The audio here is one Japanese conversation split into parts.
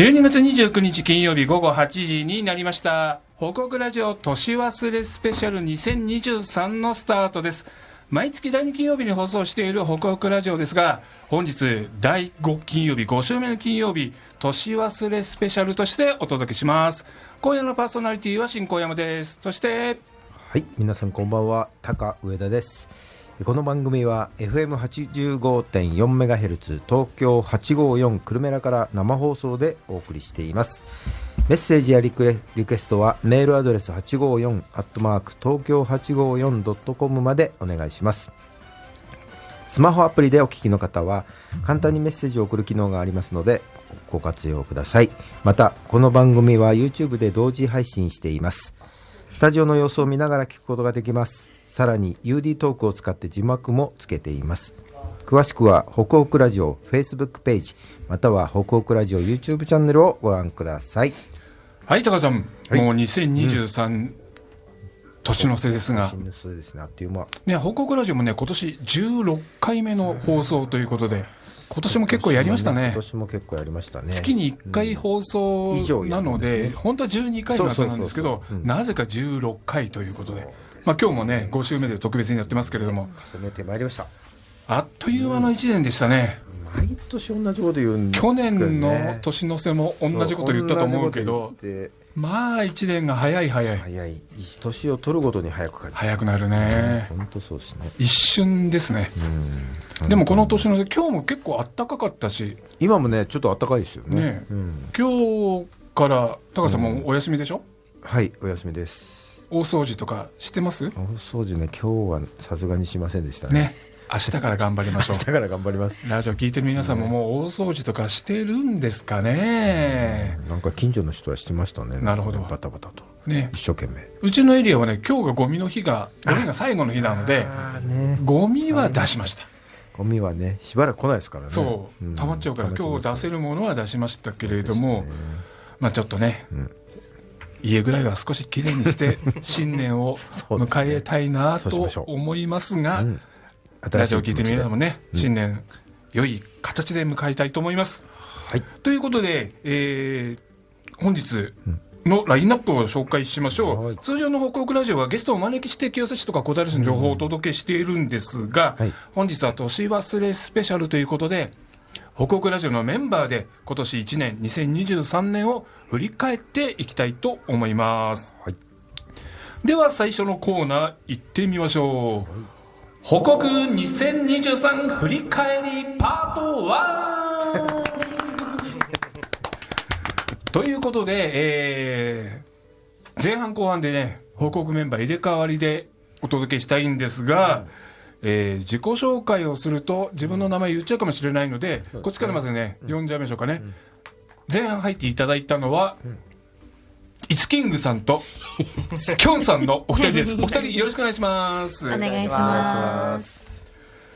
12月29日金曜日午後8時になりました。報告ラジオ年忘れスペシャル2023のスタートです。毎月第2金曜日に放送している報告ラジオですが本日第5金曜日5週目の金曜日年忘れスペシャルとしてお届けします。今夜のパーソナリティは新小山です。そしてはい皆さんこんばんは高上田です。この番組は FM85.4MHz 東京854久留米らから生放送でお送りしています。メッセージやリクエストはメールアドレス854アットマーク東京 854.com までお願いします。スマホアプリでお聞きの方は簡単にメッセージを送る機能がありますのでご活用ください。またこの番組は YouTube で同時配信しています。スタジオの様子を見ながら聞くことができます。さらに UD トークを使って字幕もつけています。詳しくは北北ラジオ Facebook ページまたは北北ラジオ YouTube チャンネルをご覧ください。はい高さん、はい、もう2023、うん。年の瀬ですが、年の瀬ですね、あっという間。ね、報告ラジオもね、今年16回目の放送ということで、今年も結構やりましたね。今年も結構やりましたね。月に1回放送なので、うん。ね、本当は12回のはずなんですけど、なぜか16回ということで、まあ今日もね、5週目で特別にやってますけれども、重ねてまいりました。あっという間の1年でしたね。毎年同じこと言うん去年の年の瀬も同じこと言ったと思うけど、まあ1年が早い早い。早い。年を取るごとに早く感じ早くなるね。本当そうですね。一瞬ですね。でもこの年の瀬、今日も結構暖かかったし。今もね、ちょっと暖かいですよね。今日から高さんもお休みでしょ、うん、はい、お休みです。大掃除とかしてます？大掃除ね、今日はさすがにしませんでしたね。ね明日から頑張りましょう。明日から頑張ります。ラジオ聞いてる皆さんももう大掃除とかしてるんですかね。なんか近所の人はしてましたね。なるほど。バタバタと。ね。一生懸命。うちのエリアはね、今日がゴミの日が、ゴミが最後の日なので、ね、ゴミは出しました。ゴミはね、しばらく来ないですからね。そう。溜まっちゃうから、今日出せるものは出しましたけれども、まあちょっとね、家ぐらいは少しきれいにして 新年を迎えたいなと思いますが、ラジオ聞いてる皆さんもね、うん、新年、良い形で迎えたいと思います。はい、ということで、えー、本日のラインナップを紹介しましょう、はい、通常の報告ラジオはゲストをお招きして清瀬市とか小平市の情報をお届けしているんですが、はい、本日は年忘れスペシャルということで、報告ラジオのメンバーで今年1年、2023年を振り返っていきたいと思います。はい、では最初のコーナー行ってみましょう。報告2023振り返りパート1 ということで、えー、前半後半でね、報告メンバー入れ替わりでお届けしたいんですが、うん、えー、自己紹介をすると自分の名前言っちゃうかもしれないので、うん、こっちからまずね、うん、読んじゃいましょうかね。前半入っていただいたのは、イツキングさんときょんさんのお二人です。お二人よろしくお願いします。お願いします。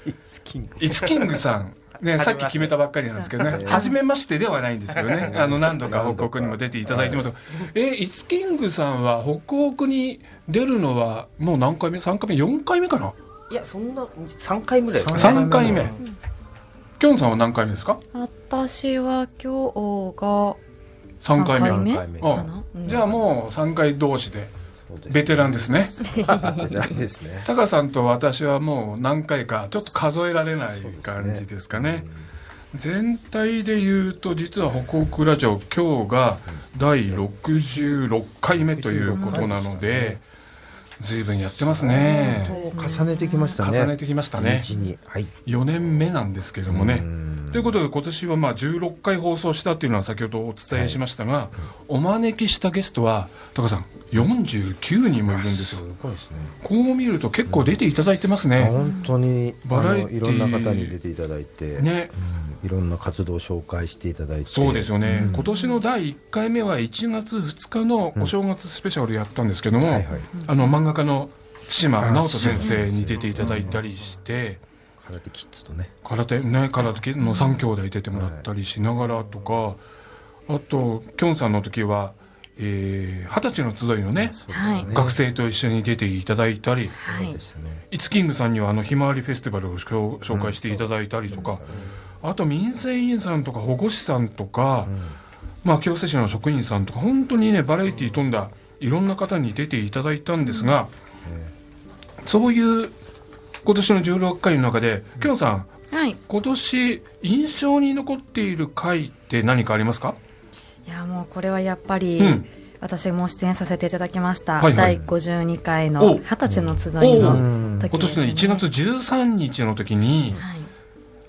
イツキング。イツキングさん。ね、さっき決めたばっかりなんですけどね、初めましてではないんですけどね、あの何度か北北にも出ていただいてますが、え、イツキングさんは北北に出るのはもう何回目 ?3 回目 ?4 回目かな？いや、そんな、3回目だよ、ね。3回目。きょんさんは何回目ですか？私は今日が3回目3回目かな、うん、じゃあもう3回同士でベテランですね。ベテランですね。タカさんと私はもう何回かちょっと数えられない感じですかね。ね全体で言うと実は北北ラジオ今日が第66回目ということなので、ずいぶんやってますね。重ねてきましたね。重ねてきましたね。はい、4年目なんですけどもね。ということで今年はまあ16回放送したっていうのは先ほどお伝えしましたが、はい、お招きしたゲストは高さん49人もいるんですよ。すね。こう見ると結構出ていただいてますね。本当にバラエティいろんな方に出ていただいてね。いろんな活動を紹介していただいて。そうですよね、うん、今年の第1回目は1月2日のお正月スペシャルやったんですけども、うんはいはい、あの漫画家の対馬直人先生に出ていただいたりして、空手キッズとね。空手ね空手の3兄弟出てもらったりしながらとか、あときょんさんの時はえー、二十歳の集いのね、はい、学生と一緒に出ていただいたり、はい、イツキングさんにはあのひまわりフェスティバルを紹介していただいたりとか、うんあと民生委員さんとか保護士さんとか、まあ、清瀬市の職員さんとか本当にねバラエティー飛んだいろんな方に出ていただいたんですが、そういう今年の16回の中できょんさんはい。今年印象に残っている回って何かありますか？いや、もうこれはやっぱり、うん。私も出演させていただきました。はいはい。第52回お。の二十歳の集いおのうん時今年の1月13日の時にはい。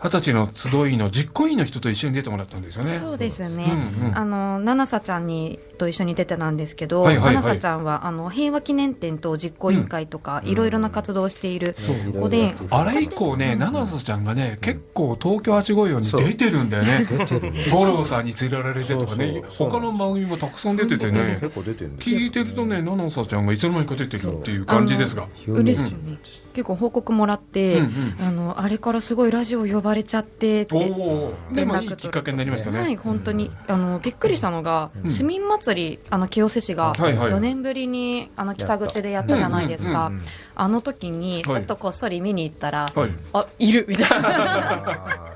二十歳の集いの実行委員の人と一緒に出てもらったんですよね。そうですね。うんうん。あの、ななさちゃんに、と一緒に出てたんですけど、はいはいはい。ななさちゃんは、あの、平和記念展と実行委員会とか、いろいろな活動をしているそう。子で、あれ以降ね、七瀬ちゃんがね、結構東京854に出てるんだよね。出てるね。五郎さんに連れられてとかね。そう、そう他の番組もたくさん出ててね、結構出てるんです聞いてるとね、七瀬ちゃんがいつの間にか出てるっていう感じですが。嬉しいね。結構報告もらって、うんうんあの、あれからすごいラジオ呼ばれちゃってって、いいきっかけになりましたはい、ね。本当に、あの、びっくりしたのが、うん市民祭り、あの、清瀬市が、はいはい4年ぶりに、あの、北口でやったじゃないですか。うんうんあの時に、ちょっとこっそり見に行ったら、はい。あ、いるみたいな。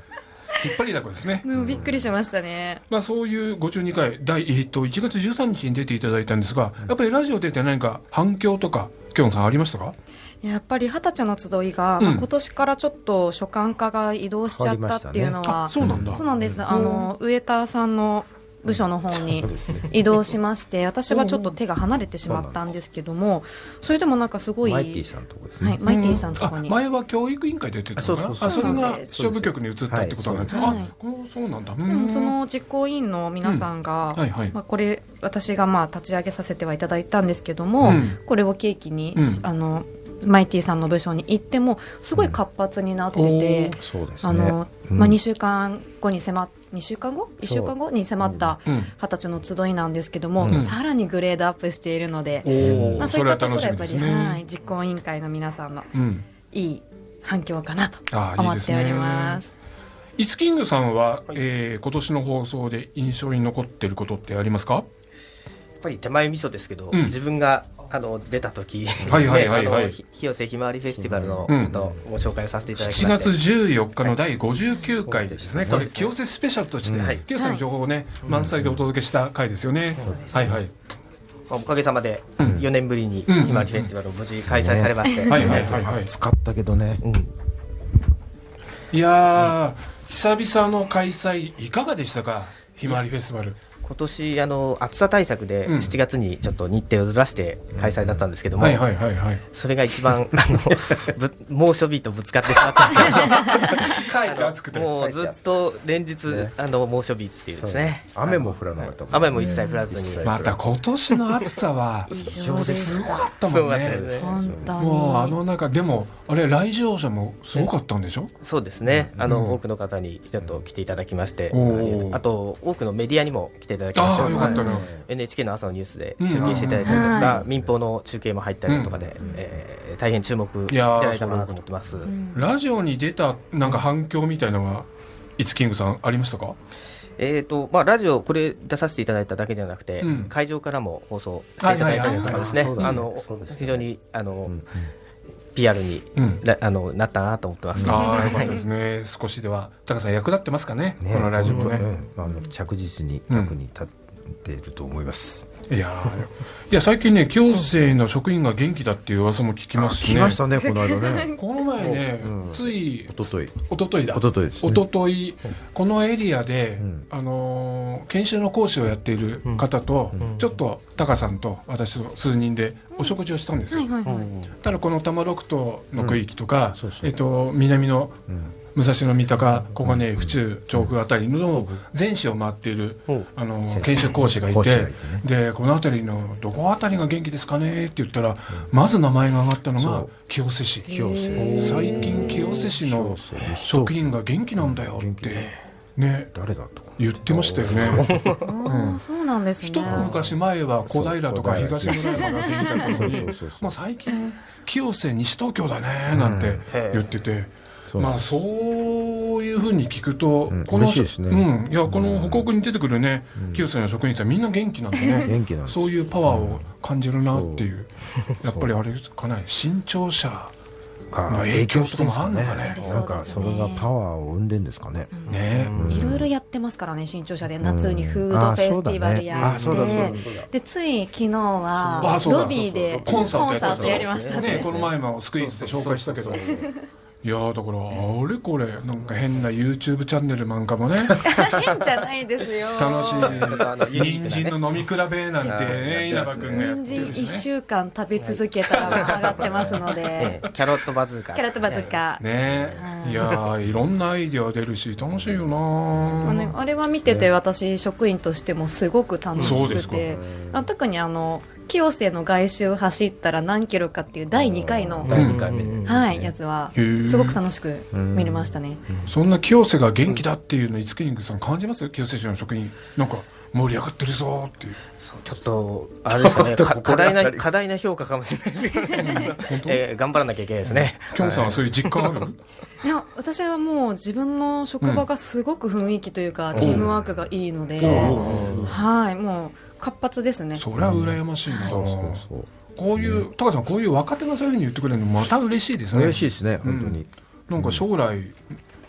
引っ張りだこですね。うんびっくりしましたね。まあそういう52回、第、えっと、1月13日に出ていただいたんですが、やっぱりラジオ出て何か反響とか、きょんさんありましたか？やっぱり二十歳の集いが、うん。まあ今年からちょっと所管課が移動しちゃったっていうのは、あ、そうなんだ。そうなんです。あの、上田さんの部署の方に移動しまして、私はちょっと手が離れてしまったんですけども、それでもなんかすごい、マイティさんのとこですね、はい、マイティさんとこに。あ前は教育委員会で出てたのかな？あそあそれがそうです。視聴部局に移ったってことなんですね、はい。あこうそうなんだ。その実行委員の皆さんが、はいはい。まあ、これ私がまあ立ち上げさせてはいただいたんですけども、うん。これを契機に、うん。あのマイティさんの部署に行ってもすごい活発になってて、あのうん。まあ、2週間後に迫っ2週間後？1週間後に迫ったうん。二十歳の集いなんですけども、うん。さらにグレードアップしているので、おお、まあ、それはいったところ楽しみですはやっぱり、はい、ね、実行委員会の皆さんのうん。いい反響かなと思っております。イツキングさんは、えー今年の放送で印象に残っていることってありますか？やっぱり手前味噌ですけど、うん。自分があの出た時、はいはいはいはい。広瀬ひまわりフェスティバルのうん。ちょっとご紹介をさせていただき7まして、月14日の第59回ですね、はいこれ、清瀬スペシャルとして、はい。清瀬の情報をね、満載でお届けした回ですよね、はいはい、まあおかげさまでうん。4年ぶりにひうん。まわりフェスティバルを無事開催されまして、はいはいはいはい、使ったけどね。うん。いやー、久々の開催、いかがでしたか、ひまわりフェスティバル。今年あの暑さ対策でうん。7月にちょっと日程をずらして開催だったんですけども、はいはいはいはい。それが一番あの ぶ猛暑日とぶつかってしまった。んで。もうずっと連日、ね。あの猛暑日っていうですね。雨も降らなかったもん雨も一切降らずに、また今年の暑さは、異常です。すごかったもんね。もうあの中、でも、あれ、来場者もすごかったんでしょ？そうですね、あの、うん。多くの方にちょっと来ていただきまして、あと多くのメディアにも来てだきまして、ああ、よかったな。NHK の朝のニュースでうん。中継していただいたりとはか、民放の中継も入ったりとかで、えー大変注目いただいたものと思ってます。うん。ラジオに出た、なんか反響みたいなのが、イツキングさん、ありましたか？えーとまあ、ラジオ、これ出させていただいただけではなくて、うん。会場からも放送していただいたりとかですね。非常にあの、うん PR に、うん。らあのなったなと思ってます。ああ、よかったですね。少しでは。高さん役立ってますかね、ねこのラジオもね。本当あの着実に役に立っていると思います、いやーいや、最近ね、行政の職員が元気だっていう噂も聞きますしね。来ましたね この間ね。この前ね、うん。つい、一昨日一昨日だ。一昨日ですね。一昨日このエリアで、うん。あのー研修の講師をやっている方と、うん。ちょっとタカさんと私と数人でお食事をしたんですよ、はいはいはい。ただこの多摩六島の区域とか、そうそう。えっと南のうん武蔵野三鷹小金井府中調布あたりの全市を回っている、う。んあの研修講師がいてでこの辺りのどこあたりが元気ですかねって言ったら、まず名前が上がったのが清瀬市。最近清瀬市の職員が元気なんだよってねね。誰だと言ってましたよね。そうなんですね。一昔前は小平とか東村山が元気だったのにまあ最近清瀬西東京だねなんて言ってて、まあそういうふうに聞くと、うんこの嬉しいですね。うん、いやこの報告に出てくるね、清瀬の職員さんみんな元気なんでね元気なんです。そういうパワーを感じるなっていう、やっぱりあれかな新潮社がまあ影響とかもあるのかね。なんかそれがパワーを生んでんですかね。ね。いろいろやってますからね新潮社で夏にフードフェスティバルやって、そうだねでつい昨日はロビーでコンサートやったコンサートやりましたね。ねこの前もスクイーズで紹介したけどいやーだからあれこれなんか変な YouTube チャンネルなんかもね。変じゃないですよ。楽しい。人参の飲み比べなんてね稲葉君がやっ人参1てるしね。週間食べ続けたら 上がってますので。え えキャロットバズーカ。キャラットバズーカ。ね。い。やーいろんなアイディア出るし楽しいよなあのあれは見てて私職員としてもすごく楽しそうですか。くてあ特にあの清瀬の外周走ったら何キロかっていう第2回の、第2回目はい、やつはすごく楽しく見れましたね。そんな清瀬が元気だっていうの、いつきんぐさん感じます清瀬市の職員。なんか、盛り上がってるぞっていう。ちょっとあれですかねか過大な過大な評価かもしれないですけど、えー頑張らなきゃいけないですね、きょんさんはそういう実感あるいや私はもう自分の職場がすごく雰囲気というか、チームワークがいいので、はいもう活発ですね。そりゃ羨ましいな。そうそうそうこういう、高さん、こういう若手がそういうふうに言ってくれるの、また嬉しいですね。嬉しいですね本当になんか将来、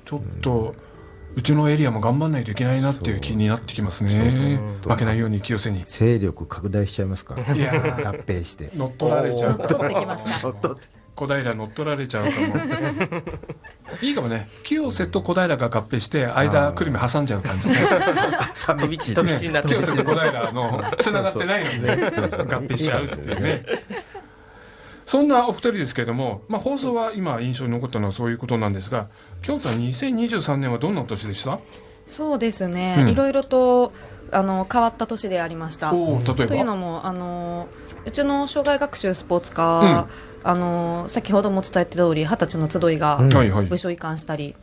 ちょっと、うちのエリアも頑張んないといけないなっていう気になってきますね。負けないように清瀬に。勢力拡大しちゃいますからいやー合併して乗っ取られちゃう。取ってきました。小平乗っ取られちゃうかも。いいかもね。清瀬と小平が合併して、間、久留米挟んじゃう感じ。飛び地飛び地になって清瀬と小平の繋がってないのにね、合併しちゃうっていうね。そんなお二人ですけれども、まあ、放送は今印象に残ったのはそういうことなんですが、きょんさん、2023年はどんなお年でした？そうですね、うんいろいろとあの変わった年でありました。おー例えば？というのもあのうちの障害学習スポーツ課、あの先ほども伝えてた通り二十歳の集いが。部署移管したり、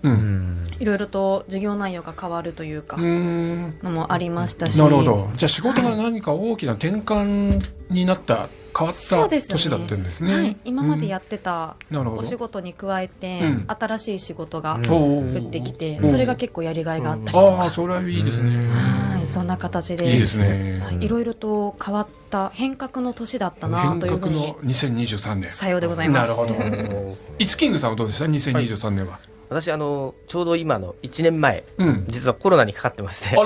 いろいろと事業内容が変わるというか。のもありましたしなるほど。じゃあ仕事が何か大きな転換になった、変わったそうですね年だったんですね。はい、今までやっってたお仕事に加えて、うん新しい仕事がうん降ってきて、それが結構やりがいがあったりとか、ああ、それはいいですね。はい、そんな形でいいですね。はい、いろいろと変わった変革の年だったな変というふうに革の2023年。さようでございますなるほど。イツキングさんはどうでした ?2023 年は。私あのちょうど今の1年前うん。実はコロナにかかってまして。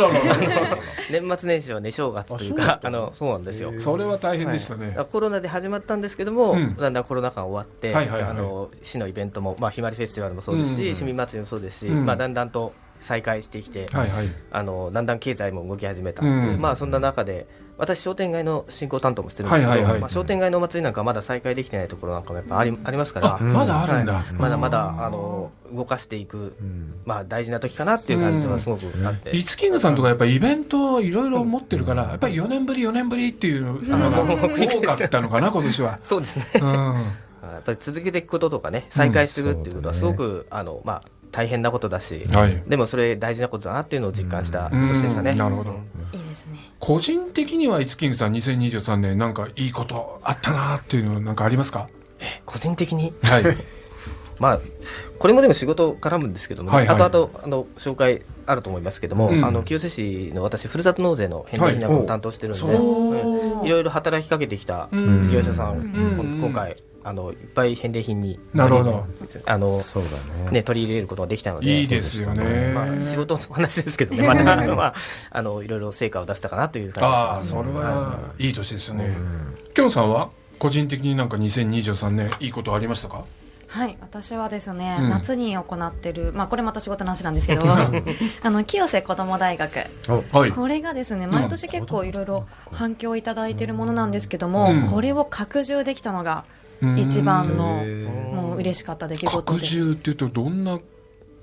年末年始は寝正月というかあのそうなんですよ。それは大変でしたね。はい。コロナで始まったんですけども、うん。だんだんコロナ禍が終わって、はいはいはい。あの市のイベントも、まあ、ひまわりフェスティバルもそうですし、うん。市民祭りもそうですし、うん。まあ、だんだんと再開してきて、はいはい。あのだんだん経済も動き始めた、うん。まあ、そんな中で私、商店街の振興担当もしてるんですけど、まあ、商店街のお祭りなんかはまだ再開できてないところなんかもやっぱありありますから、あ、まだあるんだ。はい。まだまだあの動かしていく、うん。まあ、大事な時かなっていう感じはすごくあって、イツキングさんとかやっぱりイベントいろいろ持ってるから、やっぱり4年ぶり4年ぶりっていうのが多かったのかな、今年は。そうですね。うん。やっぱり続けていくこととかね再開するっていうことはすごく、あのまあ、大変なことだし、はい。でもそれ大事なことだなっていうのを実感した年でしたね。うん。なるほど。いいですね。個人的にはイツキングさん2023年なんかいいことあったなっていうのなんかありますか？個人的に？はい。まあ、これもでも仕事絡むんですけども、はいはい。後々あの紹介あると思いますけども、うん。あの清瀬市の私、ふるさと納税の返礼品なんかも担当してるんで、はいうん。いろいろ働きかけてきたうん。事業者さん、ん。今回あの、いっぱい返礼品になるほど。あの、そうだね。ね、取り入れることができたので、いいですよね。まあ、仕事の話ですけどね、また、まあ、あのいろいろ成果を出せたかなという感ああ、じです。それはい。い年ですよね。きょんさんは個人的になんか2023年いいことありましたか？はい私はですね、うん。夏に行ってる、まあ、これまた仕事の話なんですけど あの清瀬こども大学。はい。これがですね毎年結構いろいろ反響いただいているものなんですけども、うん。これを拡充できたのがうん一番のもう嬉しかった出来事拡で充っていうとどんな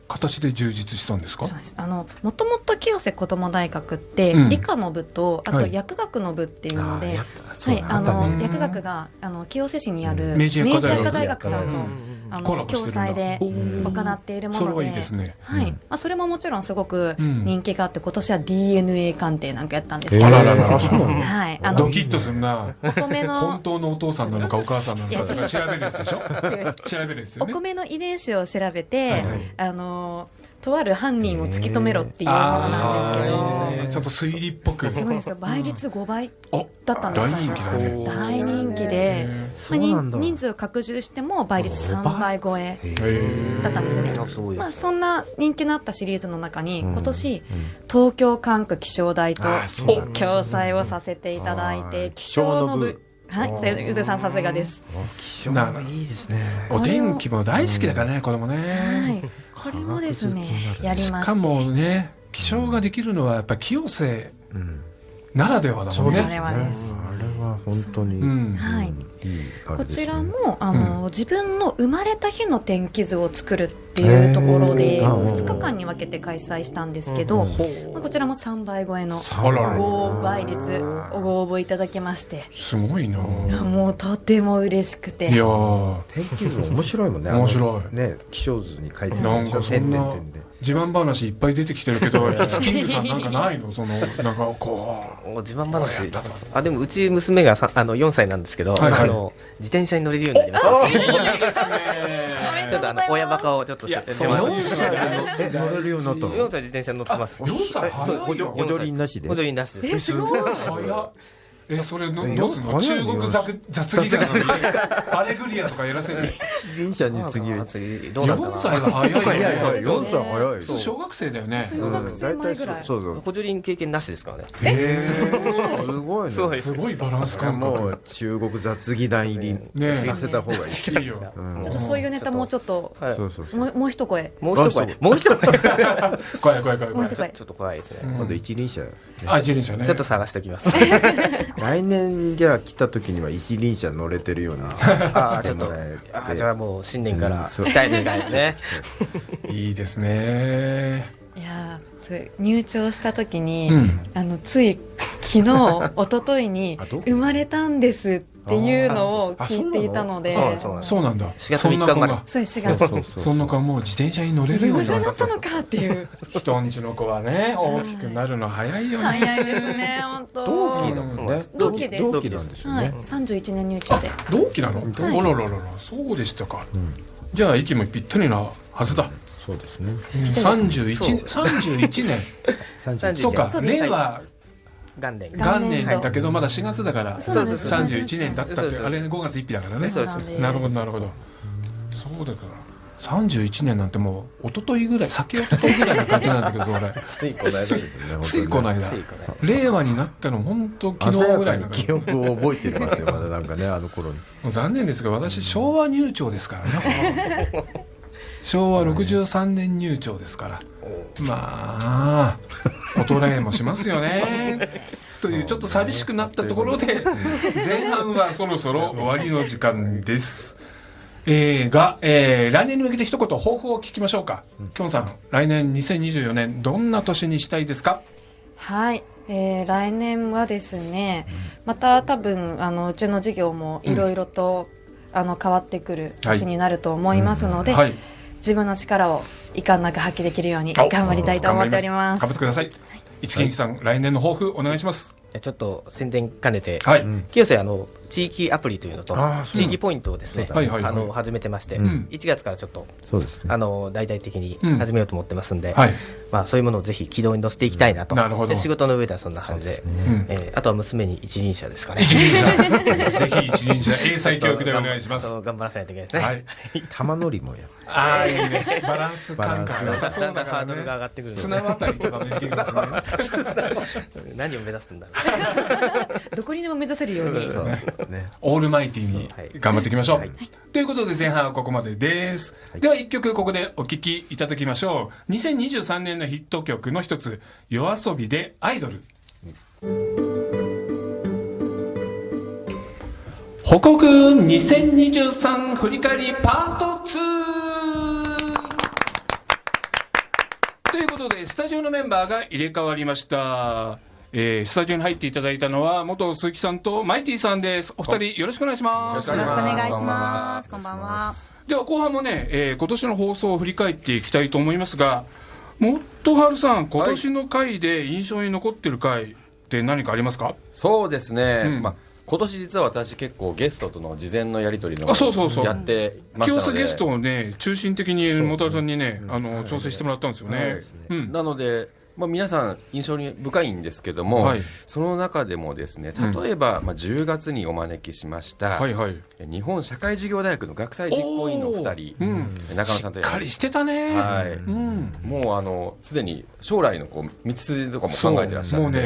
形で充実したんですか？あのもともと清瀬こども大学って、うん。理科の部とあはい。と薬学の部っていうので、あーやったそうはい、だあの薬学があの清瀬市にある明治薬科大学さんと、うんあの共催で行っているもそれはのでいいですね。はい。あ、それももちろんすごくうん。人気があって今年は DNA 鑑定なんかやったんですけど、あららら。らそはい、あのドキッとすんな。お米の本当のお父さんなのかお母さんなのか調べるやつでしょ？調べるやつよね。お米の遺伝子を調べて、あのとある犯人を突き止めろっていうものなんですけあーいいどですね。ちょっと推理っぽく。すごいですよ。倍率5倍おだったんです大人気だね。大人気で、まあ、人人数を拡充しても倍率3倍超えへだったんですよね。あすごいですまあ、そんな人気のあったシリーズの中に、今年、東京管区気象台と共催をさせていただいて、気象の部はい、ゆずさんさすがです。気象がいいですね。お天気も大好きだからね子供はねい、これもですね、やりしまして。かもね気象ができるのはやっぱ清瀬うん。ならではだもんね。ならではです。あれは本当にうん。はい。いいあれこちらもあの、自分の生まれた日の天気図を作るっていうところでへー2日間に分けて開催したんですけど、まあ、こちらも3倍超えのあららご倍率ご応募いただきまして。すごいな。いやもうとても嬉しくて。いやー。天気図面白いもんね。面白い。ね気象図に書いてあなんるでしょ。かそんな点々点で自慢話いっぱい出てきてるけど、いつキングさんなんかないの？その、なんかこもう。自慢話。あでもうち娘がさあの4歳なんですけど、はいはい。あの自転車に乗れるようになりました。う。いいですちょっとあの親バカをちょっとしてそう4歳え乗れるようになったの？4歳自転車乗ってます。4歳い補助輪なしで。補助輪なしです。えすごい。早っえ、それのえどうすんの？早い中ね国雑雑技団のアレグリアとかやらせる一輪車に次どうなんだろ4う歳は早いよいやいやね4歳早いそう小学生だよ。ね小学生前ぐらい、そうそう補助輪経験なしですからねえーすごいね。そう。すごいバランス感も覚う中国雑技団入りねさせた方がいい。いいよ。うん。ちょっとそういうネタもうちょっとはい。そうそうそう。もうもう一声。もう。一声もう一声。ち 怖い怖い怖い怖い。もう一声。ょっと怖いですね、今度一輪車。あ一輪車ね。ちょっと探しておきます 来年じゃあ来た時には一輪車乗れてるように あしてーちょっと。あーじゃあもう新年から期待したいですね。いいですね。いやーそれ入庁した時に、うん。あのつい昨日 一昨日に生まれたんですっていうのを聞いていたので。あそうなの？そうなんだ4月そんな3日生まれ子がそう4月そうそうそうそんな子はもう自転車に乗れる自ようになったたのかっていう。人んちの子はね大きくなるの早いよね。早いですね本当。同期だもんね。同期です。同期なんですよはい。ね31年入庁で。同期なの、はい。あららららそうでしたか、じゃあ息もぴったりなはずだ、そうですね。31, 31年。31そうか令和元年。元年だけどまだ4月だからそうなんです31年だったってあれ5月1日だからね。そうなるほどなるほど。そうだから31年なんてもう一昨日ぐらい先一昨日ぐらいな感じなんだけど俺。ついこの間ですよねついこの間。令和になったの本当昨日ぐらい記憶を覚えてますよまだなんかねあの頃に。残念ですが私昭和入庁ですからね 昭和63年入庁ですから。まあ衰えもしますよね。というちょっと寂しくなったところで前半はそろそろ終わりの時間です。えーが、えー来年に向けて一言抱負を聞きましょうか、きょんさん来年2024年どんな年にしたいですか？はい、えー来年はですね、また多分あのうちの事業もいろいろと、あの変わってくる年になると思いますので、はい自分の力を遺憾なく発揮できるようにお頑張りたいと思っております。頑張ってください。一元さん、来年の抱負お願いします。ちょっと宣伝兼ねて、はい、清瀬あの地域アプリというのと地域ポイントをですね、そうだね。はいはいはい。あの始めてまして、うん。1月からちょっとそうですね。あの大々的にうん。始めようと思ってますんで、はい。まあ、そういうものをぜひ軌道に乗せていきたいなと、仕事の上ではそんな感じで。うん。えーあとは娘に一輪車ですかね。一輪車 ぜひ一輪車英才教育でお願いします。頑張らせないといけないですね、はい。玉乗りもやああいいね。バランス感覚バランス良さそうだからんハードルが上がねってくる綱渡りとかもできるかもしれない 何を目指すんだろう。どこにでも目指せるように。そうね。オールマイティに頑張っていきましょう、はい。ということで前半はここまでです、では一曲ここでお聴きいただきましょう。2023年のヒット曲の一つ「夜遊びでアイドル」報告2023振り返りパート2ということでスタジオのメンバーが入れ替わりましたえースタジオに入っていただいたのは元鈴木さんとマイティさんです。お二人よろしくお願いします。よろしくお願いします。こんばんは。では後半もね、えー今年の放送を振り返っていきたいと思いますがもっとはるさん今年の回で印象に残ってる回って何かありますか、そうですね。うん。まあ今年実は私結構ゲストとの事前のやり取りのあそうそうそう。やってましたので。清瀬ゲストをね中心的に本さんにねあの調整してもらったんですよね、うん。なので、まあ、皆さん印象に深いんですけども、はい。その中でもですね例えば、まあ、10月にお招きしました、はいはい。日本社会事業大学の学祭実行委員の2人、うん。中野さんとしっかりしてたね。はい。うん。もうあのすでに将来のこう道筋とかも考えてらっしゃるもうね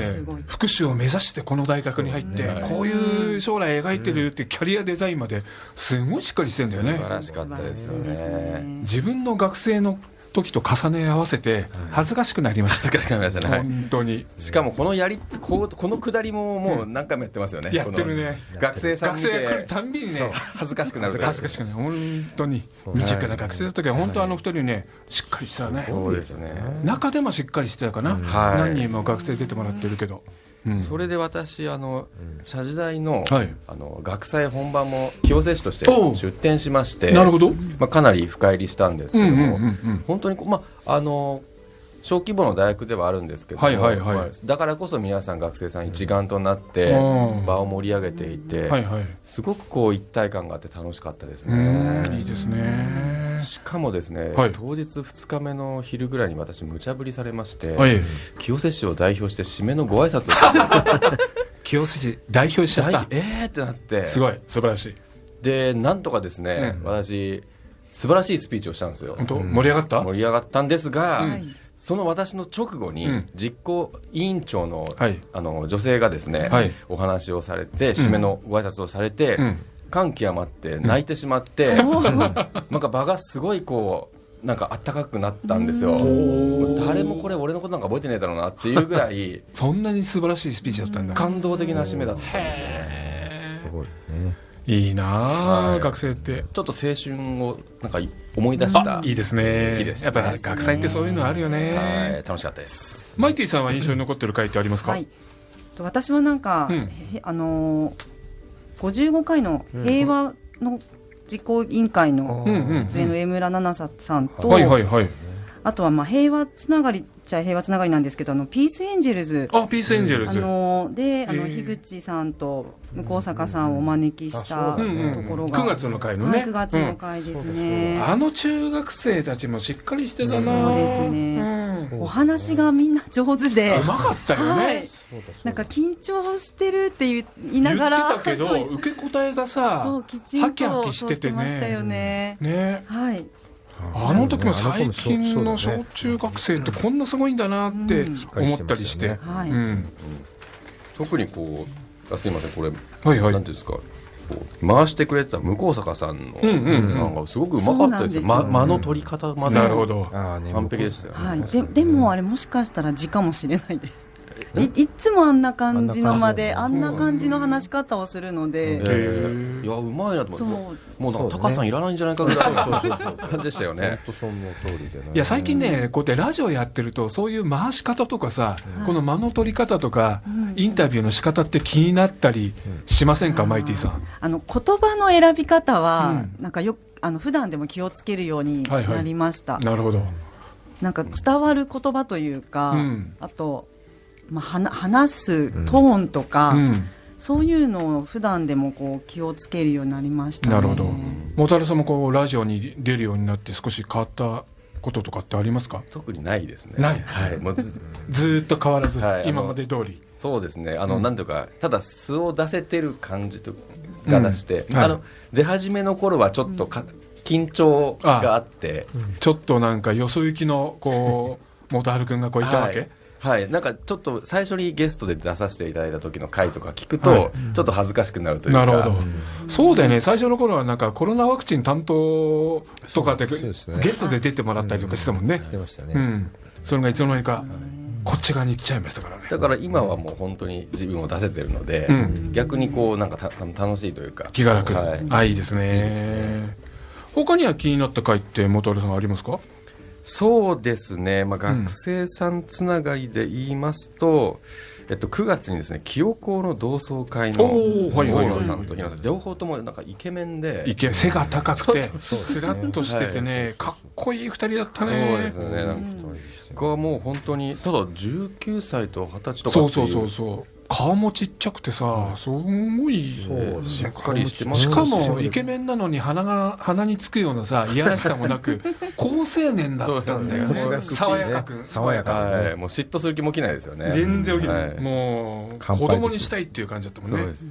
福祉を目指してこの大学に入って、こういう将来描いてるってキャリアデザインまですごいしっかりしてんだよね。素晴らしかったですよね。自分の学生の時と重ね合わせて恥ずかしくなりました、難しくなりましたね、はい。本当に。しかもこのやりこうこのくだりももう何回もやってますよね、やってるね学生さん見学生が来るてたんびにね恥ずかしくなると恥ずかしくない本当に未熟な学生の時は本当あの二人ねしっかりしてたねそうですね、中でもしっかりしてたかな、はい何人も学生出てもらってるけど、うんそれで私あの社時代の,、はい。あの学祭本番も清瀬市として出展しましてなるほど、まあ、かなり深入りしたんですけども、本当にまあ、あの小規模の大学ではあるんですけども、はいはいはい。まあだからこそ皆さん学生さん一丸となってうん。場を盛り上げていて、はいはい。すごくこう一体感があって楽しかったですうねんいいですね。しかもですね、はい。当日2日目の昼ぐらいに私無茶ぶりされまして、はい。清瀬市を代表して締めのご挨拶を。し て清瀬市代表しちゃった。大えーってなって。すごい。素晴らしい。でなんとかですね、うん。私素晴らしいスピーチをしたんですよ。本当？盛り上がった？盛り上がったんですが、はいその私の直後に、うん。実行委員長の,、はい。あの女性がですね、はい。お話をされて締めのご挨拶をされて、うん。感極まって泣いてしまって、なんか場がすごいこうなんかあったかくなったんですよ。誰もこれ俺のことなんか覚えてねえだろうなっていうぐらい そんなに素晴らしいスピーチだったんだ。感動的な締めだったんですよね。すごいねいいなあ、はい。学生って。ちょっと青春をなんか思い出したいいですね。ね。やっぱ学祭ってそういうのあるよね、はい。楽しかったです。マイティさんは印象に残ってる回ってありますか、はい。と私はなんか、うん。へあのー、55回の平和の実行委員会の出演の江村奈々さんと、はいはいはい。あとはまあ平和つながりっちゃ平和つながりなんですけどあのピースエンジェルズあピースエンジェルあズ、のーであの樋口さんと向坂さんをお招きしたとうんうんうん。ころが、9月の回のね、はい、9月の回ですね、あの中学生たちもしっかりしてたな。そうですね。うん。お話がみんな上手で。うまかったよね、はい、なんか緊張してるって言い言い言ってながらたけど 受け答えがさそうきちんとハキハキしててそうましたよね。ね。ね。はい。あの時も最近の小中学生ってこんなすごいんだなってうん。思ったりして、特にこうあすいませんこれ、はいはい。なんていうんですか。回してくれた向坂さんの、うんうんうん。なんかすごくうまかったですよ。ま間の取り方までなるほど。完璧でしたよね、はい。ででもあれもしかしたら字かもしれないです。い いつもあんな感じの間でああんな感じの話し方をするので、えー。いやうまいなと思って。もうなんかそうね。高さんいらないんじゃないかぐらいの感じでしたよ本ね当その通りでね。いや最近ね、こうやってラジオやってると、そういう回し方とかさ、この間の取り方とか、インタビューの仕方って気になったりしませんか、マイティさん？あの言葉の選び方は、うん。なんかよあの普段でも気をつけるようになりました。なるほど。なんか伝わる言葉というか、うん。あと、まあ、話話すトーンとか、うん、そういうのを普段でもこう気をつけるようになりましたね。なるほど。モタルさんもこうラジオに出るようになって少し変わったこととかってありますか？特にないですね。ない。はい。もうず っと変わらず、はい。今まで通り。そうですね。あの、うん。なんというかただ素を出せてる感じとが出して、うん。はい。あの出始めの頃はちょっとか、緊張があって。ちょっとなんかよそ行きのこう、モタハル君がこういたわけ、はいはい、なんかちょっと最初にゲストで出させていただいた時の回とか聞くと、はい。ちょっと恥ずかしくなるというか。なるほど、そうだよね、最初の頃はなんかコロナワクチン担当とかでゲストで出てもらったりとかしてたもんね、してましたね、うん、それがいつの間にかこっち側に来ちゃいましたから。ね、だから今はもう本当に自分を出せてるので、うん。逆にこうなんかた楽しいというか。気が楽、はい、あいいですね。いいですね。他には気になった回って、元原さんありますか？そうですね、まあ、学生さんつながりで言いますと、えっと、9月にですね清高の同窓会の大野さんと日野さん両方ともなんかイケメンで。イケ背が高くて、スラッとしててね、かっこいい二人だったそうね。ですね。なんかがもう本当にただ19歳と20歳とかそうそうそうそう。顔もちっちゃくてさ、すごい、しっかりしてます。しかもイケメンなのに鼻が鼻につくようなさいやらしさもなく 高青年だったんだよね。そう 爽やかく。爽やかはい、もう嫉妬する気も起きないですよね。全然起きない、はい。もう子供にしたいっていう感じだったもんね。そうです。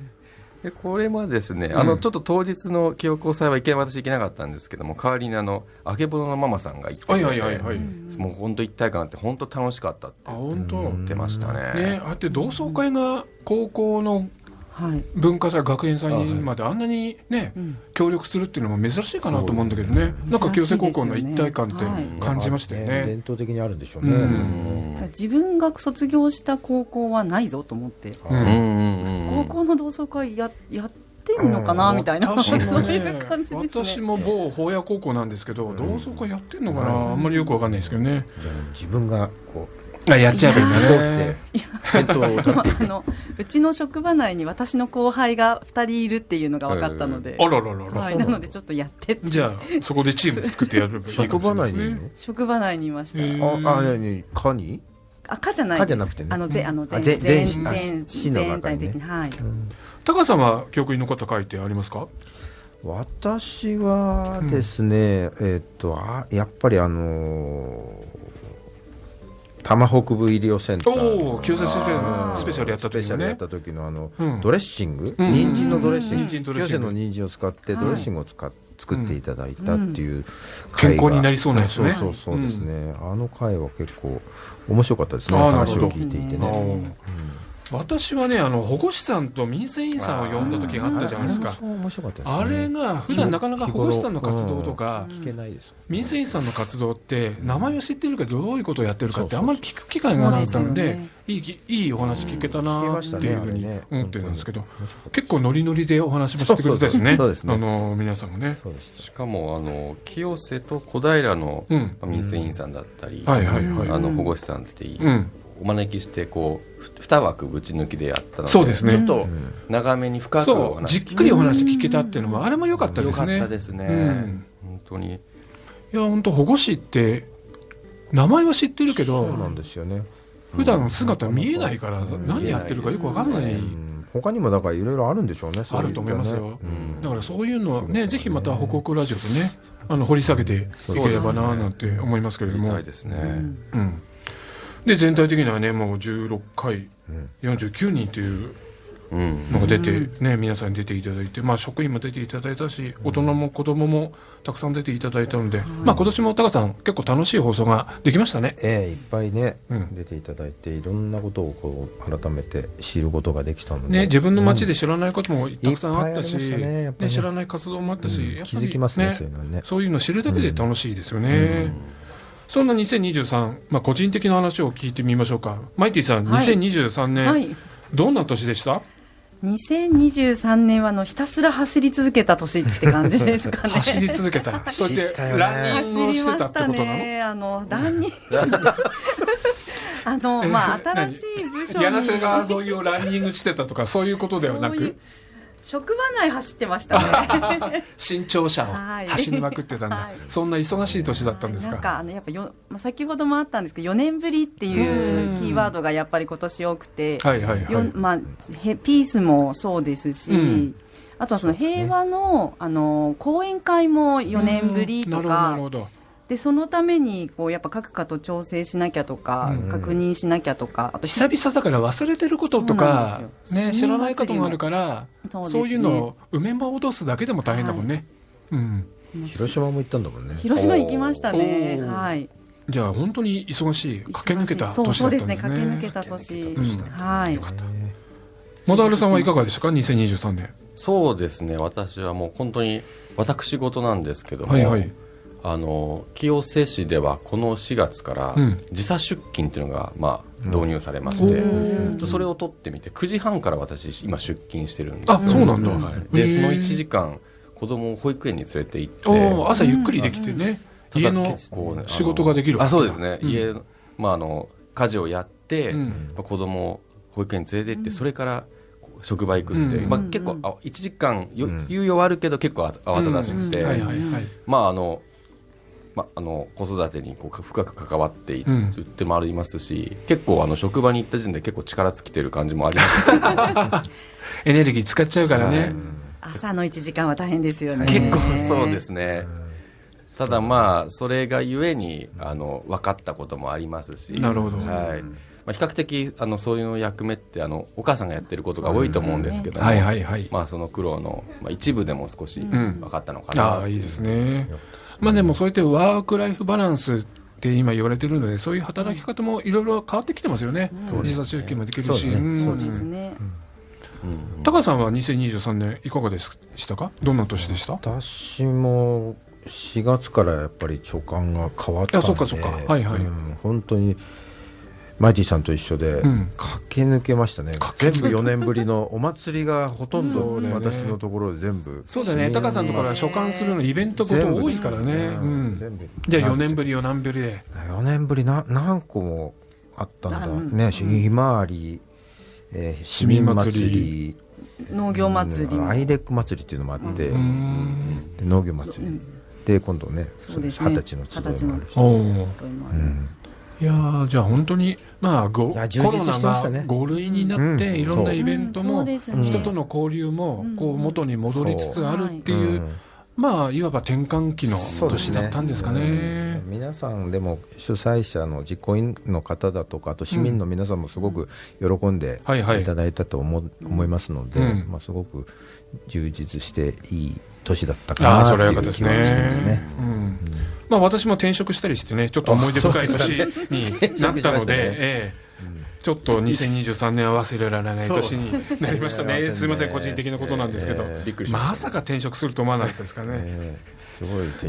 でこれはですね、あのちょっと当日の記憶祭はいけ私行けなかったんですけども代わりにあのあけぼののママさんが行ってくれてはいはいはいはい、もう本当一体感あって本当楽しかったってあ本当、言ってましたね。ねあって同窓会が高校のはい文化祭学園祭にまであんなにね、協力するっていうのも珍しいかなと思うんだけどね。なんか清瀬高校の一体感って感じましたよね。伝統的にあるんでしょうね、うん。自分が卒業した高校はないぞと思って、うん。うんうんうん高校の同窓会ややってんのかな、みたいな。私もそうねいう感じですね。私も某法屋高校なんですけど、同窓会やってんのかな、あんまりよくわかんないですけどね。じゃあ自分がこあやっちゃえばいいんだね。して先頭を立っていくあのうちの職場内に私の後輩が2人いるっていうのが分かったので、あらららら、はい、なのでちょっとやってって。じゃあそこでチームで作ってやればいいか職場内にいるの？職場内にいました、ああいやいやかに赤じゃないかじゃなくてね。あのぜあのあ全ぜ全全全体的にはい、高さんは記憶に残った回ってありますか？私はですね、えーっとあやっぱりあのー多摩北部医療センターおお救済スペシャルやったスペ時のねシャルやった時のあの、うん。ドレッシング、うん。人参のドレッシング、清瀬の人参を使ってドレッシングを使っ作っていただいたっていう健康になりそうなやつね。そうそうそうですね、あの回は結構面白かったですね。話を聞いていてあねー私はねあの保護士さんと民生委員さんを呼んだ時があったじゃないですか。あれもそう面白かったですね。あれが普段なかなか保護士さんの活動とか聞けないです民生委員さんの活動って名前は知ってるけどどういうことをやってるかってあんまり聞く機会がなかったのでいいきいいお話聞けたなっていうふうに思ってるんですけど結構ノリノリでお話もしてくれたしね。そうそうそう。ですね。あの皆さんもね。しかもあの清瀬と小平のうん。民生委員さんだったり、はいはいはい。あの保護士さんっていい、うん。お招きしてこうふ2枠ぶち抜きでやったのでそうですね。ちょっと長めに深くおそう。話じっくりお話聞けたっていうのもあれも良かったですね。よかったですね、うん。本当に。いや本当保護士って名前は知ってるけどそうなんですよね。普段姿見えないから何やってるかよくわかんない。うん。他にもだからいろいろあるんでしょうねあると思いますよ。うん。だからそういうのはねぜひまた北国ラジオでねあの掘り下げていければななんて思いますけれども。見たいですね、うんで全体的にはねもう16回49人といううん。のが出て、ね、皆さんに出ていただいて、まあ、職員も出ていただいたし大人も子供もたくさん出ていただいたので、まあ、今年も高さん結構楽しい放送ができましたね。ええいっぱいね、うん。出ていただいていろんなことをこう改めて知ることができたので、ね、自分の街で知らないこともたくさんあったし、ね知らない活動もあったし、うんやっぱり気づきますねそういうのね。そういうのを知るだけで楽しいですよね。そんな2023、まあ、個人的な話を聞いてみましょうか。マイティさん、はい。2023年、はい。どんな年でした？2023年はあのひたすら走り続けた年って感じですかね。走り続けた。そうやってランニングをしてたってことなの？ねあのランニング。あのまあえ新しい部署に。柳瀬川沿いをランニングしてたとかそういうことではなく？職場内走ってましたね。新潮車をはい。走りまくってたんだ、はい。そんな忙しい年だったんですか？なんかあのやっぱよ、まあ、先ほどもあったんですけど4年ぶりっていううん。キーワードがやっぱり今年多くて、はいはいはい。よまあ、へピースもそうですし、うん。あとはその平和の,、あの講演会も4年ぶりとうんでそのためにこうやっぱ各課と調整しなきゃとか、うん。確認しなきゃとかあと久々だから忘れてることとかね知らないこともあるからそうね。そういうのを埋め戻すだけでも大変だもんね、うん。広島も行ったんだもんね。広島行きましたね。はい。じゃあ本当に忙しい駆け抜けたそう年だったんでそうですねすね駆け抜けた年うんはい。モダルさんはいかがでしたか？2023年。そうですね。私はもう本当に私事なんですけども、はいはいあの清瀬市ではこの4月からうん。時差出勤っていうのが、まあ、導入されましおて、ーそれを取ってみて9時半から私今出勤してるんですよ。あそうなんだ。でその1時間子供を保育園に連れて行って朝ゆっくりできてね、ただ家の結構ねあの仕事ができるあそうですね、うん。家のまああの家事をやって、うん。まあ、子供を保育園に連れて行って、それから職場行くんで、うん。まあ、結構あ1時間よ、うん。猶予はあるけど結構あ慌ただしくて、はいはいはい。まああのま、あの子育てにこう深く関わっているってもありますし、結構あの職場に行った時点で結構力尽きてる感じもあります。エネルギー使っちゃうからね、朝の1時間は大変ですよね。結構そうですね。ただまあそれがゆえにあの分かったこともありますしなるほど、はい。まあ、比較的あのそういう役目ってあのお母さんがやってることが多いと思うんですけども、はいはいはい。まあ、その苦労の、まあ、一部でも少し分かったのかな、ああいいですね、まあ、でもそうやってワーク・ライフ・バランスって今言われてるのでそういう働き方もいろいろ変わってきてますよね、時差出勤もできるし、そうですね。高さんは2023年いかがでしたか？どんな年でした？私も4月からやっぱり長官が変わったんで。あそうかそうか。はいはい。うん。本当にマイティさんと一緒でうん。駆け抜けましたね、全部4年ぶりのお祭りがほとんど私のところで全部。そうだね。高さんのところは所管するのイベントこと多いからね、じゃあ4年ぶり4年ぶりで。4年ぶりな何個もあったんだ。うんねひまわり、えー市民祭り。農業祭りも。うん。アイレック祭りっていうのもあって、うーん。で農業祭り、で今度ね二十歳の集いもあるし、いやーじゃあ本当にまあごコロナ実してましたね。が5類になって、うん。いろんなイベントうんも、人との交流もこう元に戻りつつあるっていう、うんまあいわば転換期の年だったんですかね。うん。皆さんでも主催者の実行委員の方だとかあと市民の皆さんもすごく喜んではいはい。いただいたと思,、思いますので、うん。まあ、すごく充実していい年だったあかあそれはなという気がしてますね。ね。うんまあ、私も転職したりしてね、ちょっと思い出深い年になったので、ちょっと2023年は忘れられない年になりましたね、すみません、個人的なことなんですけど、ええ。びっくりしまさか転職すると思わなかったですからね。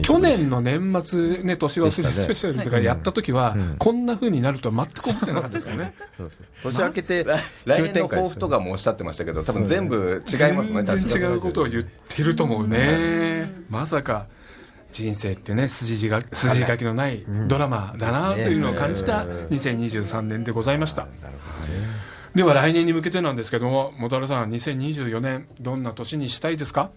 去年の年末、ね、年忘れスペシャルとかやった時は、うん。こんな風になるとは全く思ってなかったですよね。そうそう。年明けて来来年の抱負とかもおっしゃってましたけど多分全部違いますね全然違うことをう言ってると思うね。まさか人生ってね筋が筋書きのないドラマだなというのを感じた2023年でございました。では来年に向けてなんですけども、もたらさん、2024年、どんな年にしたいですか？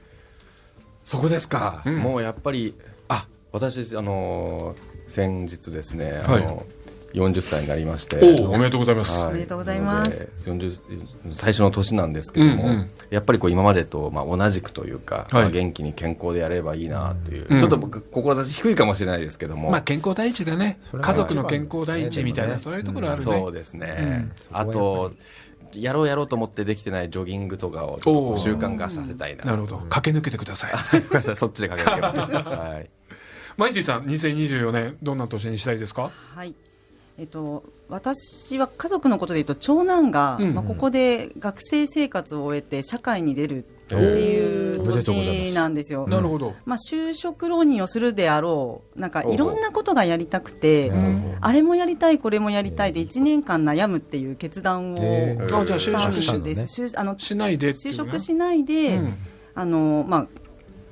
そこですか、うん。もうやっぱりあ私あのー先日ですねあはい。の、40歳になりまして。おお、おめでとうございます。はい。おめでとうございます。なので40最初の年なんですけども、うん。うんやっぱりこう今までとまあ同じくというか、はい。まあ元気に健康でやればいいなという、うん。ちょっと僕志低いかもしれないですけども、まあ健康第一だね。家族の健康第一みたいな、一番そういうところあるね。そうですね、あうん。とやろうやろうと思ってできてないジョギングとかを習慣化させたいな。なるほど。駆け抜けてください。そっちでかけてきます、はい。マイティさん、2024年、どんな年にしたいですか？はい。えっと、私は家族のことで言うと長男が、うんまあ、ここで学生生活を終えて社会に出るっていう年なんですよ。なるほど。まあ、就職浪人をするであろうなんかいろんなことがやりたくて、うん。あれもやりたいこれもやりたいで1年間悩むっていう決断をへー。あじゃあしたん就職したです。就あのしないでっていうね。就職しないで、うん。あのまあ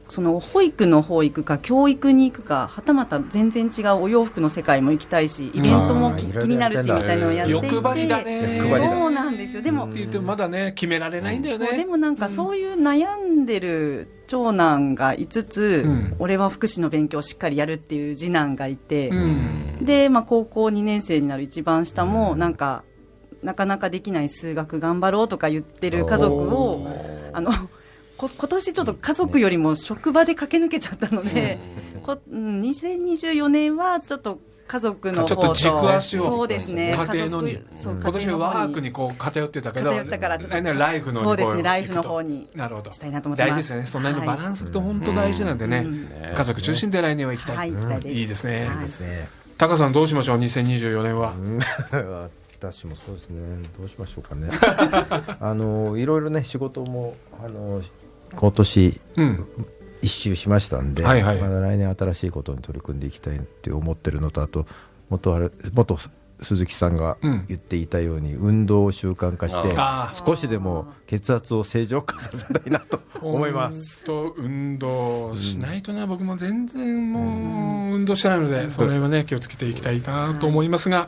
その保育の方行くか教育に行くかはたまた全然違うお洋服の世界も行きたいしイベントも気になるしみたいなのをやっていて。欲張りだね。そうなんですよ。でも、って言ってもまだね決められないんだよね、そう。でもなんかそういう悩んでる長男がいつつ、うん。俺は福祉の勉強をしっかりやるっていう次男がいて、うん。で、まあ、高校2年生になる一番下もなんかなかなかできない数学頑張ろうとか言ってる家族をあのこ今年ちょっと家族よりも職場で駆け抜けちゃったので、こうん、2024年はちょっと家族の方とちょっと軸足を。そうですね。家庭のそう今年はワークにこう偏ってたけど偏ったからちょっと来年はライフの方にそうですこねライフの方になるほど。したいなと思ってます。大事ですね。その辺のバランスってはい本当大事なんでね、うん。家族中心で来年は行きたい、はい行きたいです。いいですね。タカさんどうしましょう？2024年は、うん。私もそうですね。どうしましょうかね。あのいろいろね仕事もあの今年うん。一周しましたんで、はいはい。まだ来年新しいことに取り組んでいきたいって思ってるのとあと元あれ元鈴木さんがうん。言っていたように、運動を習慣化して少しでも血圧を正常化させたいなと 思います。と運動しないとね、僕も全然もう運動してないので、それはね気をつけていきたいなと思いますが、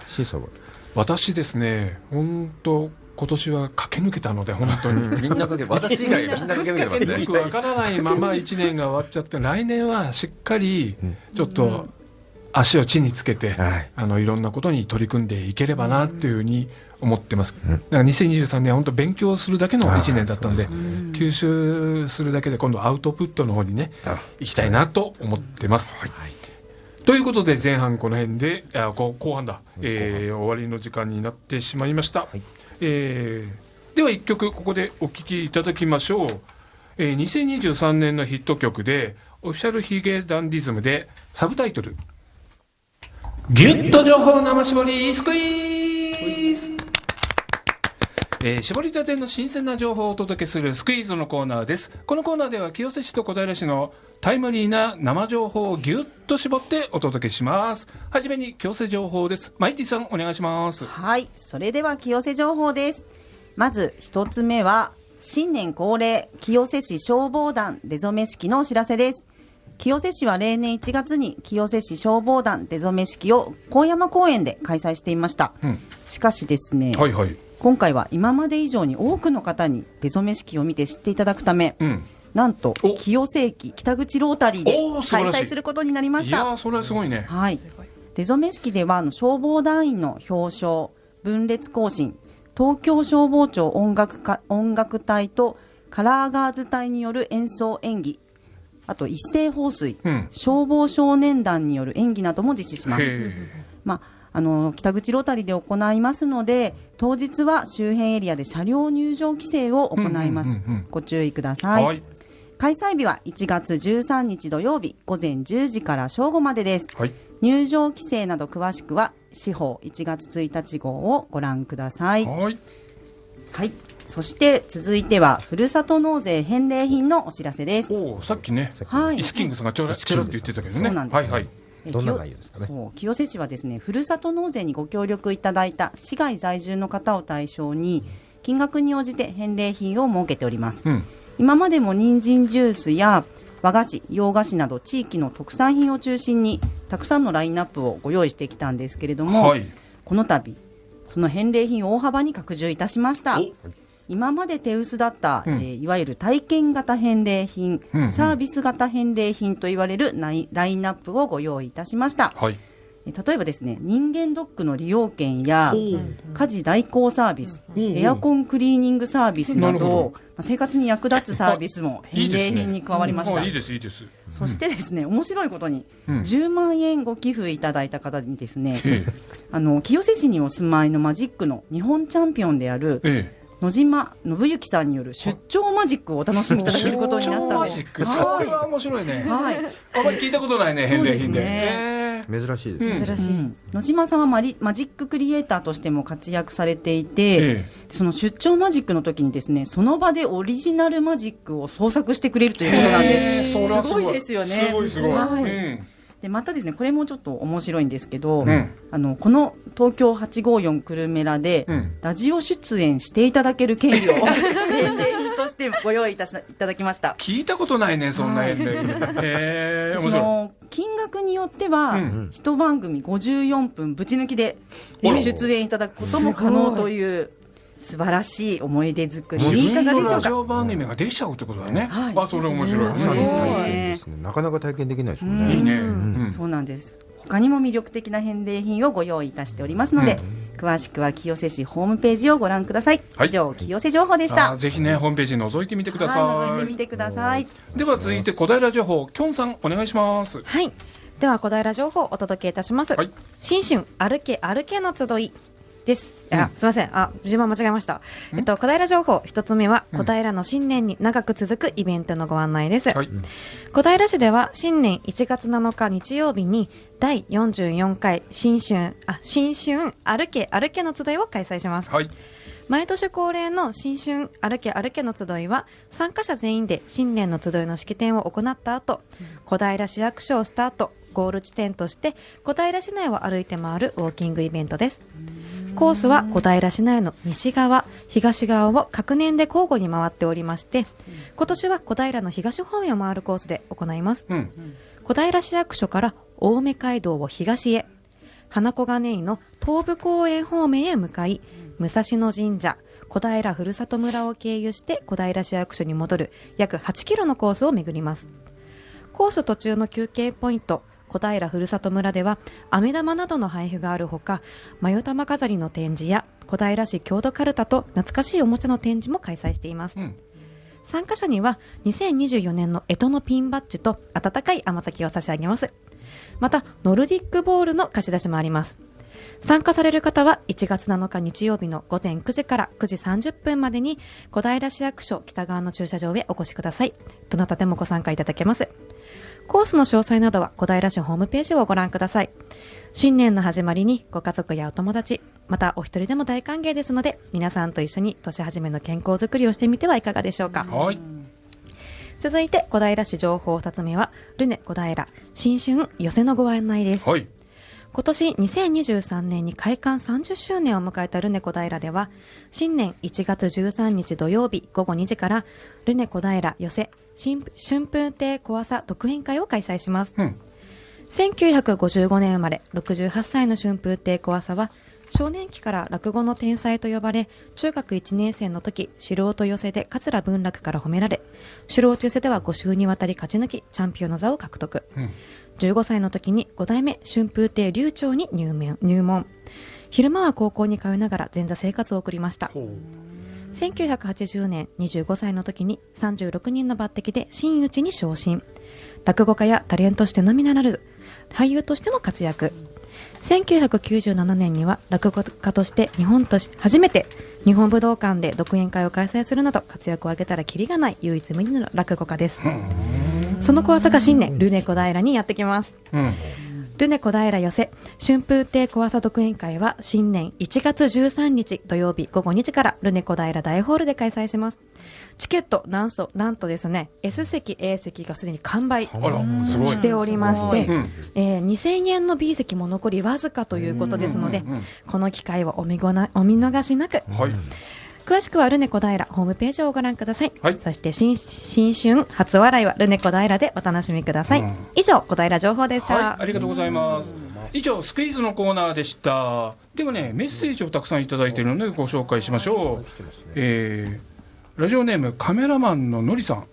私ですね本当今年は駆け抜けたので本当に。みんなかけ私以外みんなかけ抜けてますね。よくわからないまま1年が終わっちゃって来年はしっかりちょっと足を地につけて、はい、あのいろんなことに取り組んでいければなというふうに思ってます、うん、だから2023年は本当勉強す。るだけの1年だったんで、吸収す。るだけで今度アウトプットの方にね行きたいなと思ってます。はいということで前半この辺であ後半だ、えー、終わりの時間になってしまいました、はい、えー、では1曲ここでお聴きいただきましょう、えー、2023年のヒット曲でオフィシャルヒゲダンディズムでサブタイトル「ギュッと情報生絞りスクイーン」えー、絞りたての新鮮な情報をお届けするスクイーズのコーナーです。このコーナーでは清瀬市と小平市のタイムリーな生情報をぎゅっと絞ってお届けします。はじめに清瀬情報です。マイティさんお願いします。はい、それでは清瀬情報です。まず一つ目は新年恒例清瀬市消防団出初め式のお知らせです。清瀬市は例年1月に清瀬市消防団出初め式を高山公園で開催していました。うん、しかしですね、はいはい、今回は今まで以上に多くの方に出初め式を見て知っていただくため、うん、なんと清瀬駅北口ロータリーで開催することになりました。いやそれはすごいね。はい。出初め式では消防団員の表彰分裂行進東京消防庁音楽か音楽隊とカラーガーズ隊による演奏演技あと一斉放水、うん、消防少年団による演技なども実施します。まああの北口ロータリーで行いますので当日は周辺エリアで車両入場規制を行います、ご注意ください、はい、開催日は1月13日土曜日午前10時から正午までです、はい、入場規制など詳しくは司法1月1日号をご覧ください。はい、はい。そして続いてはふるさと納税返礼品のお知らせです。おさっきね、はい、イスキングスがちょろちょろって言ってたけどね。そうなんです。はいはい。どんな内容ですかね。そう清瀬市はですねふるさと納税にご協力いただいた市外在住の方を対象に金額に応じて返礼品を設けております、うん、今までも人参ジュースや和菓子洋菓子など地域の特産品を中心にたくさんのラインナップをご用意してきたんですけれども、はい、この度その返礼品を大幅に拡充いたしました。今まで手薄だった、うん、えー、いわゆる体験型返礼品、うんうん、サービス型返礼品と言われるラインナップをご用意いたしました。はい。例えばですね人間ドックの利用券や家事代行サービス、エアコンクリーニングサービスなど、まあ、生活に役立つサービスも返礼品に加わりました。いいですいいですそしてですね面白いことに、うん、10万円ご寄付いただいた方にですね、あの清瀬市にお住まいのマジックの日本チャンピオンである、ええ野島信之さんによる出張マジックをお楽しみいただけることになったんです。それは面白いね。はい。あまり聞いたことないね、返礼品で。珍しいです珍しい。野島さんはマリマジッククリエイターとしても活躍されていて、その出張マジックの時にですね、その場でオリジナルマジックを創作してくれるということなんです。すごいですよね。すごいすごい。はい。でまたですねこれもちょっと面白いんですけど、うん、あのこの東京854くるめらで、うん、ラジオ出演していただける権利を返礼品としてご用意いたいただきました。聞いたことないねそんな返礼品、その金額によっては、一番組54分ぶち抜きで出演いただくことも可能という素晴らしい思い出作り。いかがでしょうか？ラジオ番組ができちゃうってことだね、はい、あそれ面白い。ね。なかなか体験できないですもんね。いいね、そうなんです。他にも魅力的な返礼品をご用意いたしておりますので、詳しくは清瀬市ホームページをご覧ください、以上清瀬情報でした。ぜひねホームページ覗いてみてください、覗いてみてください。では続いて小平情報きょんさんお願いします。はい。では小平情報をお届けいたします、はい、新春歩け歩けの集いです。あ、すみません。あ、順番間違えました。えっと、小平情報、一つ目は、小平の新年に長く続くイベントのご案内です。はい、小平市では、新年1月7日日曜日に、第44回新春、あ、新春歩け歩けの集いを開催します。はい。毎年恒例の新春歩け歩けの集いは参加者全員で新年の集いの式典を行った後、小平市役所をスタートゴール地点として小平市内を歩いて回るウォーキングイベントです。コースは小平市内の西側、東側を各年で交互に回っておりまして、今年は小平の東方面を回るコースで行います。うん、小平市役所から青梅街道を東へ、花小金井の東部公園方面へ向かい、武蔵野神社、小平ふるさと村を経由して小平市役所に戻る約8キロのコースを巡ります。コース途中の休憩ポイント、小小平ふるさと村では飴玉などの配布があるほかまよ玉飾りの展示や小平市郷土かるたと懐かしいおもちゃの展示も開催しています、うん。参加者には2024年の干支のピンバッジと温かい甘酒を差し上げます。またノルディックボールの貸し出しもあります。参加される方は1月7日日曜日の午前9時から9時30分までに小平市役所北側の駐車場へお越しください。どなたでもご参加いただけますコースの詳細などは小平市ホームページをご覧ください新年の始まりにご家族やお友達またお一人でも大歓迎ですので皆さんと一緒に年始めの健康づくりをしてみてはいかがでしょうかはい。続いて小平市情報2つ目はルネ小平新春寄せのご案内ですはい。今年2023年に開館30周年を迎えたルネ小平では新年1月13日土曜日午後2時からルネ小平寄せ新春風亭小朝独演会を開催します。うん。1955年生まれ68歳の春風亭小朝は少年期から落語の天才と呼ばれ中学1年生の時素人寄せで桂文楽から褒められ素人寄せでは5週にわたり勝ち抜きチャンピオンの座を獲得、うん15歳の時に5代目春風亭流暢に入門。入門昼間は高校に通いながら前座生活を送りました。1980年25歳の時に36人の抜擢で真打ちに昇進。落語家やタレントとしてのみならず俳優としても活躍。1997年には落語家として日本とし初めて日本武道館で独演会を開催するなど活躍を挙げたらキリがない唯一無二の落語家ですその小朝が新年ルネ小平にやってきますうん。ルネ小平寄せ春風亭小朝独演会は新年1月13日土曜日午後2時からルネ小平大ホールで開催しますチケットなんとなんとですね S 席 A 席がすでに完売。しておりまして、うんえー2000円の B 席も残りわずかということですので、この機会をお見ごなお見逃しなくはい。詳しくはルネ小平ホームページをご覧ください、はいそして新新春初笑いはルネ小平でお楽しみください、うん以上小平情報でした、はい、ありがとうございます。以上、スクイズのコーナーでした。ではね、メッセージをたくさんいただいているので、ご紹介しましょう。えーラジオネームカメラマンののりさん。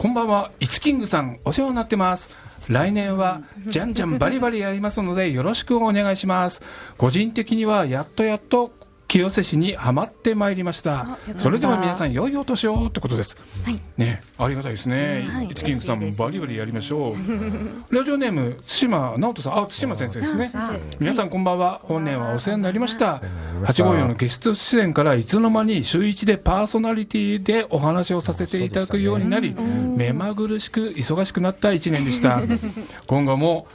こんばんは、イツキングさん、お世話になってます。来年は、じゃんじゃんバリバリやりますので、よろしくお願いします。個人的には、やっとやっと、清瀬市にはまってまいりましたそれでは皆さん、良いお年をってことです。はいね、ありがたいですね。はいイツキングさんもバリバリやりましょう。ラジオネーム、対馬直人さん、あ、対馬先生ですね。皆さんこんばんは。本年はお世話になりました。854のゲスト出演からいつの間に週一でパーソナリティでお話をさせていただくようになり、目まぐるしく忙しくなった1年でした。今後も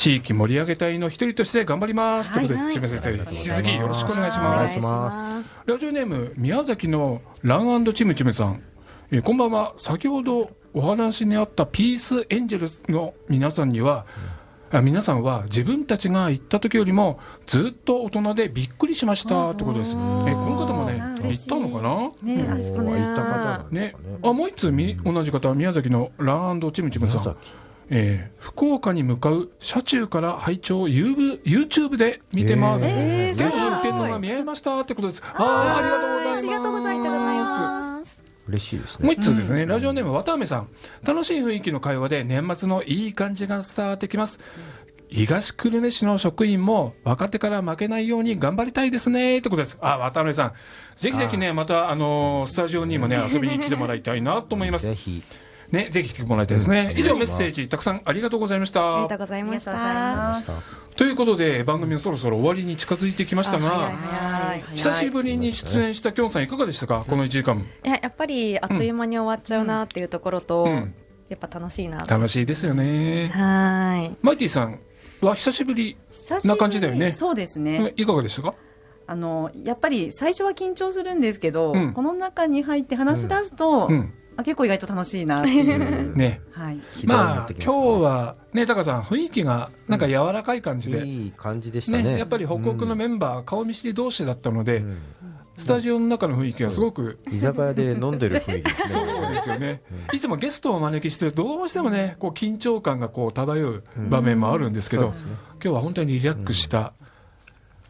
地域盛り上げ隊の一人として頑張ります。ということで、対馬先生、引き続きよろしくお願いしお願います。します。ラジオネーム宮崎のランチムチムさん、えーこんばんは。先ほどお話にあったピースエンジェルスの皆さんには、あ皆さんは自分たちが行った時よりもずっと大人でびっくりしました。ってことです。えーこの方もね行ったのかな？ね行った方なんですねかね、あもう一つみ同じ方宮崎のランチムチムさん。宮崎、えー福岡に向かう車中から拝聴 YouTube YouTube で見てます。え全部運転のが見えましたってことです。あーありがとうございます。ありがとうございます嬉しいですねもう一つですね、ラジオネーム、渡辺さん。楽しい雰囲気の会話で年末のいい感じが伝わってきます。東久留米市の職員も若手から負けないように頑張りたいですねってことです。あ、渡辺さん。ぜひぜひね、また、あのースタジオにもね、遊びに来てもらいたいなと思います。ぜひね、ぜひ来てもらいたいですね。以上メッセージ、たくさんありがとうございましありがたとう。ございました。あということで、番組もそろそろ終わりに近づいてきましたが、はい久しぶりに出演したきょんさんいかがでしたか？この1時間。いややっぱりあっという間に終わっちゃうなっていうところと、うん。やっぱ楽しいな。楽しいですよね。はい。マイティさんは久しぶり、な感じだよね。そうですね。いかがでしたか？あのやっぱり最初は緊張するんですけど、うん。この中に入って話し出すと、うん。あ結構意外と楽しいなっていう。ね。はい。まあ、今日は、ね、タカさん、雰囲気がなんか柔らかい感じで、いい感じでしたね。ね、やっぱり北国のメンバー、顔見知り同士だったので、スタジオの中の雰囲気がすごく、居酒屋で飲んでる雰囲気ですね。そうですよね。いつもゲストをお招きしてどうしてもね、こう緊張感がこう漂う場面もあるんですけど、今日は本当にリラックスした、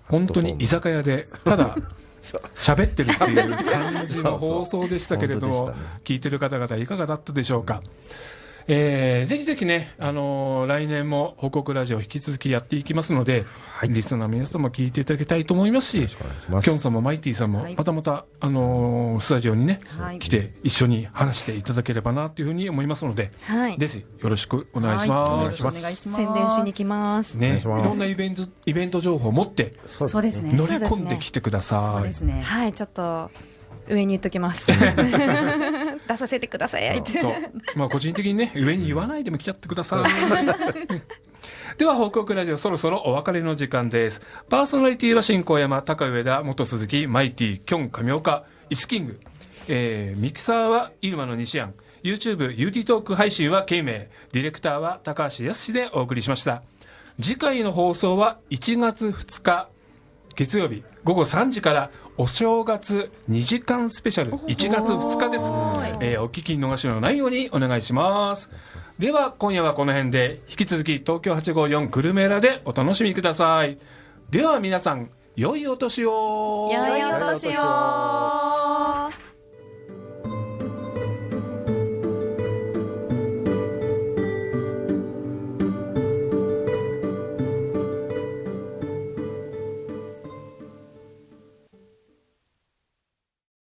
本当に居酒屋で、ただ、喋ってるっていう感じの放送でしたけれども聞いてる方々いかがだったでしょうか？えー、ぜひぜひね、あのー、来年も報告ラジオ引き続きやっていきますので、はい、リスナーの皆さんも聞いていただきたいと思いますし、きょんさんもマイティさんも、またまた、あのー、スタジオにね、はい、来て一緒に話していただければなというふうに思いますので、はい、ぜひよろしくお願いします。はい、宣伝しに来ます。ね、いろんなイベント、イベント情報を持って、そうですね。乗り込んできてください。そうですね。はい、ちょっと、上に言っときます。出させてください。まあ個人的にね、上に言わないでも来ちゃってください。では、報告ラジオそろそろお別れの時間です。パーソナリティは新小山、高上田、元鈴木、マイティ、キョン、上岡、イスキング。えー、ミキサーはイルマの西安。YouTube、UT トーク配信は慶明。ディレクターは高橋康でお送りしました。次回の放送は1月2日月曜日午後3時からお正月2時間スペシャル。1月2日です、えー、お聞き逃しのないようにお願いします。では今夜はこの辺で引き続き東京854グルメラでお楽しみください。では皆さん良いお年を。良いお年を